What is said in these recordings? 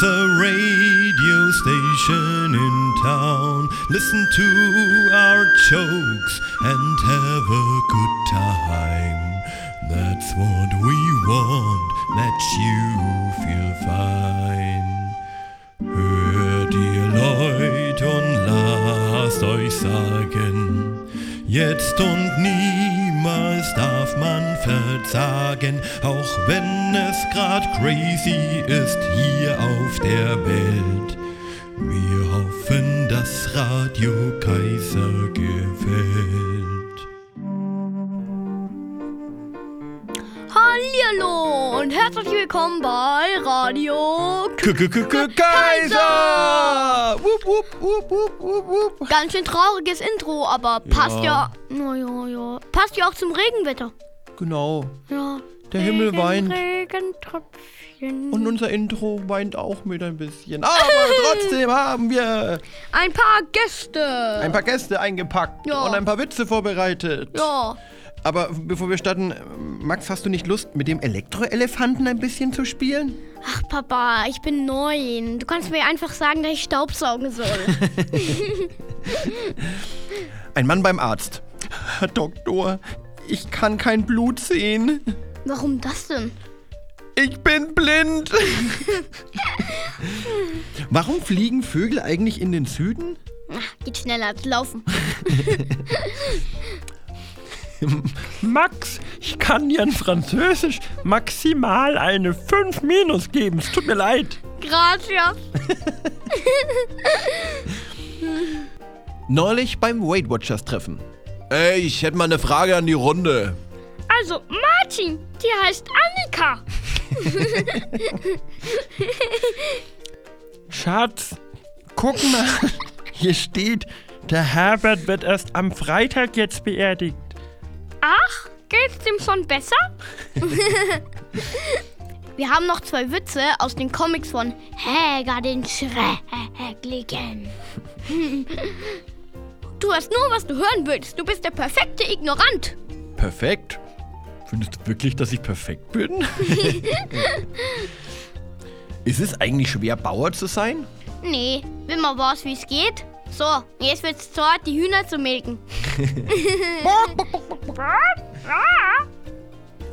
There's a radio station in town. Listen to our jokes and have a good time. That's what we want, that you feel fine. Hört ihr Leute und lasst euch sagen, jetzt und niemals darf man verzagen, auch wenn es grad crazy ist hier auf der Welt. Wir hoffen, dass Radio Kaiser gefällt. Hallihallo und herzlich willkommen bei Radio K Kaiser! Wupp, wupp, wupp, wupp, wupp. Ganz schön trauriges Intro, aber passt ja. Ja, ja. Passt ja auch zum Regenwetter. Genau, Ja. der Himmel Regen, weint Regentröpfchen. und unser Intro weint auch mit ein bisschen. Aber trotzdem haben wir ein paar Gäste. ein paar Gäste eingepackt Ja. und ein paar Witze vorbereitet. ja. Aber bevor wir starten, Max, hast du nicht Lust, mit dem Elektroelefanten ein bisschen zu spielen? Ach, Papa, ich bin neun. Du kannst mir einfach sagen, dass ich Staubsaugen soll. Ein Mann beim Arzt. Herr Doktor, ich kann kein Blut sehen. Warum das denn? Ich bin blind. Warum fliegen Vögel eigentlich in den Süden? Ach, geht schneller als laufen. Max, ich kann dir in Französisch maximal eine 5 minus geben. Es tut mir leid. Gracias. Neulich beim Weight Watchers Treffen. Ey, ich hätte mal eine Frage an die Runde. Also, Martin, die heißt Annika. Schatz, guck mal. Hier steht, der Herbert wird erst am Freitag jetzt beerdigt. Ach, geht's dem schon besser? Wir haben noch zwei Witze aus den Comics von Häger den Schrecklichen. Du hast nur, was du hören willst. Du bist der perfekte Ignorant. Perfekt. Findest du wirklich, dass ich perfekt bin? Ist es eigentlich schwer, Bauer zu sein? Nee, will mal was, wie es geht? So, jetzt wird's Zeit, die Hühner zu melken.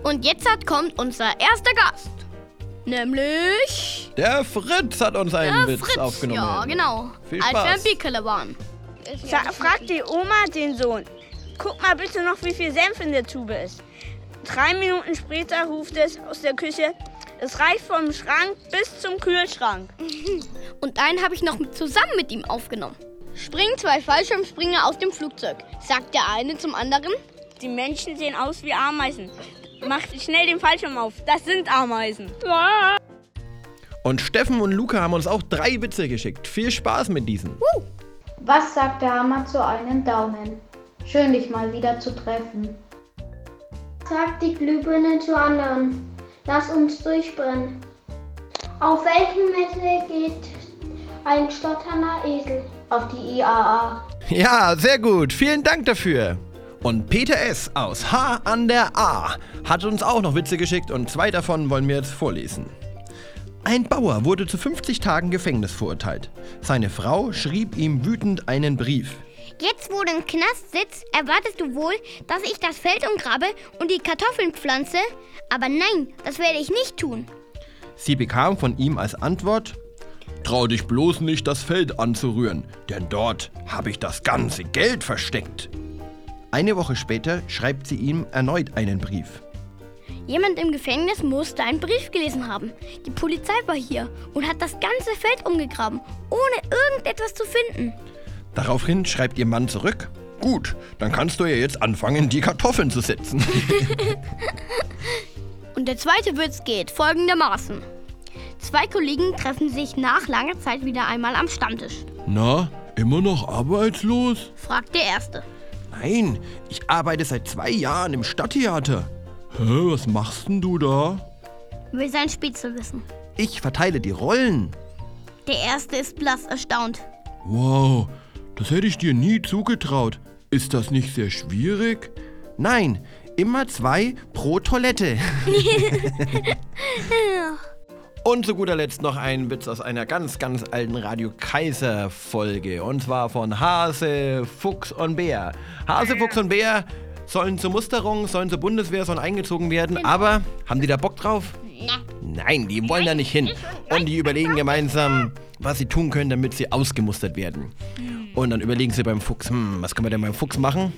Und jetzt kommt unser erster Gast. Nämlich Der Fritz hat uns einen Witz Fritz. aufgenommen. Ja, genau. Viel Als wir Spaß. ein Bickerle waren. Sa fragt die Oma den Sohn. Guck mal bitte noch, wie viel Senf in der Tube ist. Drei Minuten später ruft es aus der Küche. Es reicht vom Schrank bis zum Kühlschrank. Und einen habe ich noch zusammen mit ihm aufgenommen. Springen zwei Fallschirmspringer aus dem Flugzeug, sagt der eine zum anderen. Die Menschen sehen aus wie Ameisen. Macht schnell den Fallschirm auf. Das sind Ameisen. Und Steffen und Luca haben uns auch drei Witze geschickt. Viel Spaß mit diesen. Was sagt der Hammer zu einem Daumen? Schön, dich mal wieder zu treffen. Sagt die Glühbirne zu anderen. Lass uns durchbrennen. Auf welchen Messe geht ein stotternder Esel? Auf die IAA. Ja, sehr gut. Vielen Dank dafür. Und Peter S. aus H an der A hat uns auch noch Witze geschickt und zwei davon wollen wir jetzt vorlesen. Ein Bauer wurde zu 50 Tagen Gefängnis verurteilt. Seine Frau schrieb ihm wütend einen Brief. Jetzt, wo du im Knast sitzt, erwartest du wohl, dass ich das Feld umgrabe und die Kartoffeln pflanze? Aber nein, das werde ich nicht tun. Sie bekam von ihm als Antwort: Trau dich bloß nicht, das Feld anzurühren, denn dort habe ich das ganze Geld versteckt. Eine Woche später schreibt sie ihm erneut einen Brief. Jemand im Gefängnis musste einen Brief gelesen haben. Die Polizei war hier und hat das ganze Feld umgegraben, ohne irgendetwas zu finden. Daraufhin schreibt ihr Mann zurück: Gut, dann kannst du ja jetzt anfangen, die Kartoffeln zu setzen. Und der zweite Witz geht folgendermaßen. Zwei Kollegen treffen sich nach langer Zeit wieder einmal am Stammtisch, Na, immer noch arbeitslos? fragt der Erste. Nein, ich arbeite seit zwei Jahren im Stadttheater. Hä, was machst denn du da? Will sein Spitzel wissen. Ich verteile die Rollen. Der Erste ist blass erstaunt. Wow, das hätte ich dir nie zugetraut. Ist das nicht sehr schwierig? Nein, immer zwei pro Toilette. Und zu guter Letzt noch ein Witz aus einer ganz, ganz alten Radio Kaiser Folge. Und zwar von Hase, Fuchs und Bär. Hase, Fuchs und Bär sollen zur Musterung, sollen zur Bundeswehr, sollen eingezogen werden. Aber haben die da Bock drauf? Nein, die wollen da nicht hin. Und die überlegen gemeinsam, was sie tun können, damit sie ausgemustert werden. Und dann überlegen sie beim Fuchs, hm, was können wir denn beim Fuchs machen?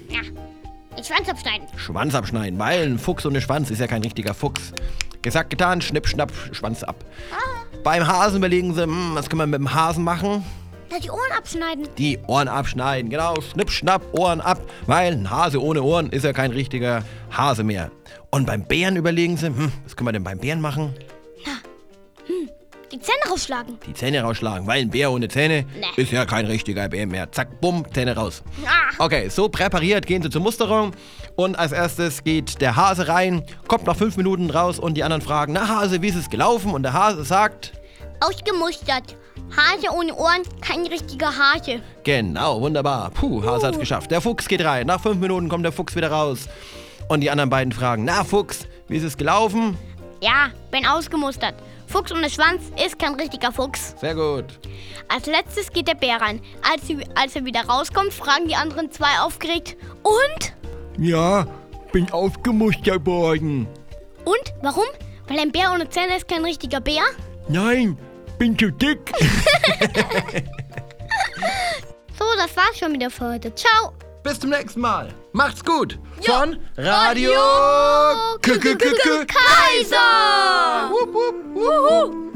Den Schwanz abschneiden. Schwanz abschneiden, weil ein Fuchs ohne Schwanz ist ja kein richtiger Fuchs. Gesagt, getan, schnipp, schnapp, Schwanz ab. Beim Hasen überlegen sie, hm, was können wir mit dem Hasen machen? Na, die Ohren abschneiden. Die Ohren abschneiden, genau, schnipp, schnapp, Ohren ab, weil ein Hase ohne Ohren ist ja kein richtiger Hase mehr. Und beim Bären überlegen sie, hm, was können wir denn beim Bären machen? Die Zähne rausschlagen. Die Zähne rausschlagen, weil ein Bär ohne Zähne Nee. ist ja kein richtiger Bär mehr. Zack, bumm, Zähne raus. Ah. Okay, so präpariert gehen sie zur Musterung und als erstes geht der Hase rein, kommt nach fünf Minuten raus und die anderen fragen, na Hase, wie ist es gelaufen? Und der Hase sagt, Ausgemustert. Hase ohne Ohren, kein richtiger Hase. genau, wunderbar. Puh, Hase hat's geschafft. Der Fuchs geht rein, nach fünf Minuten kommt der Fuchs wieder raus. Und die anderen beiden fragen, na Fuchs, wie ist es gelaufen? Ja, bin ausgemustert. Fuchs ohne Schwanz ist kein richtiger Fuchs. Sehr gut. Als letztes geht der Bär rein. Als, als er wieder rauskommt, fragen die anderen zwei aufgeregt. Und? Ja, bin ausgemustert worden. Und? Warum? Weil ein Bär ohne Zähne ist kein richtiger Bär? Nein, bin zu dick. So, das war's schon wieder für heute. Ciao. Bis zum nächsten Mal. Macht's gut. Jo. Von Radio K K K K Kaiser! Wupp, wupp, wuhu.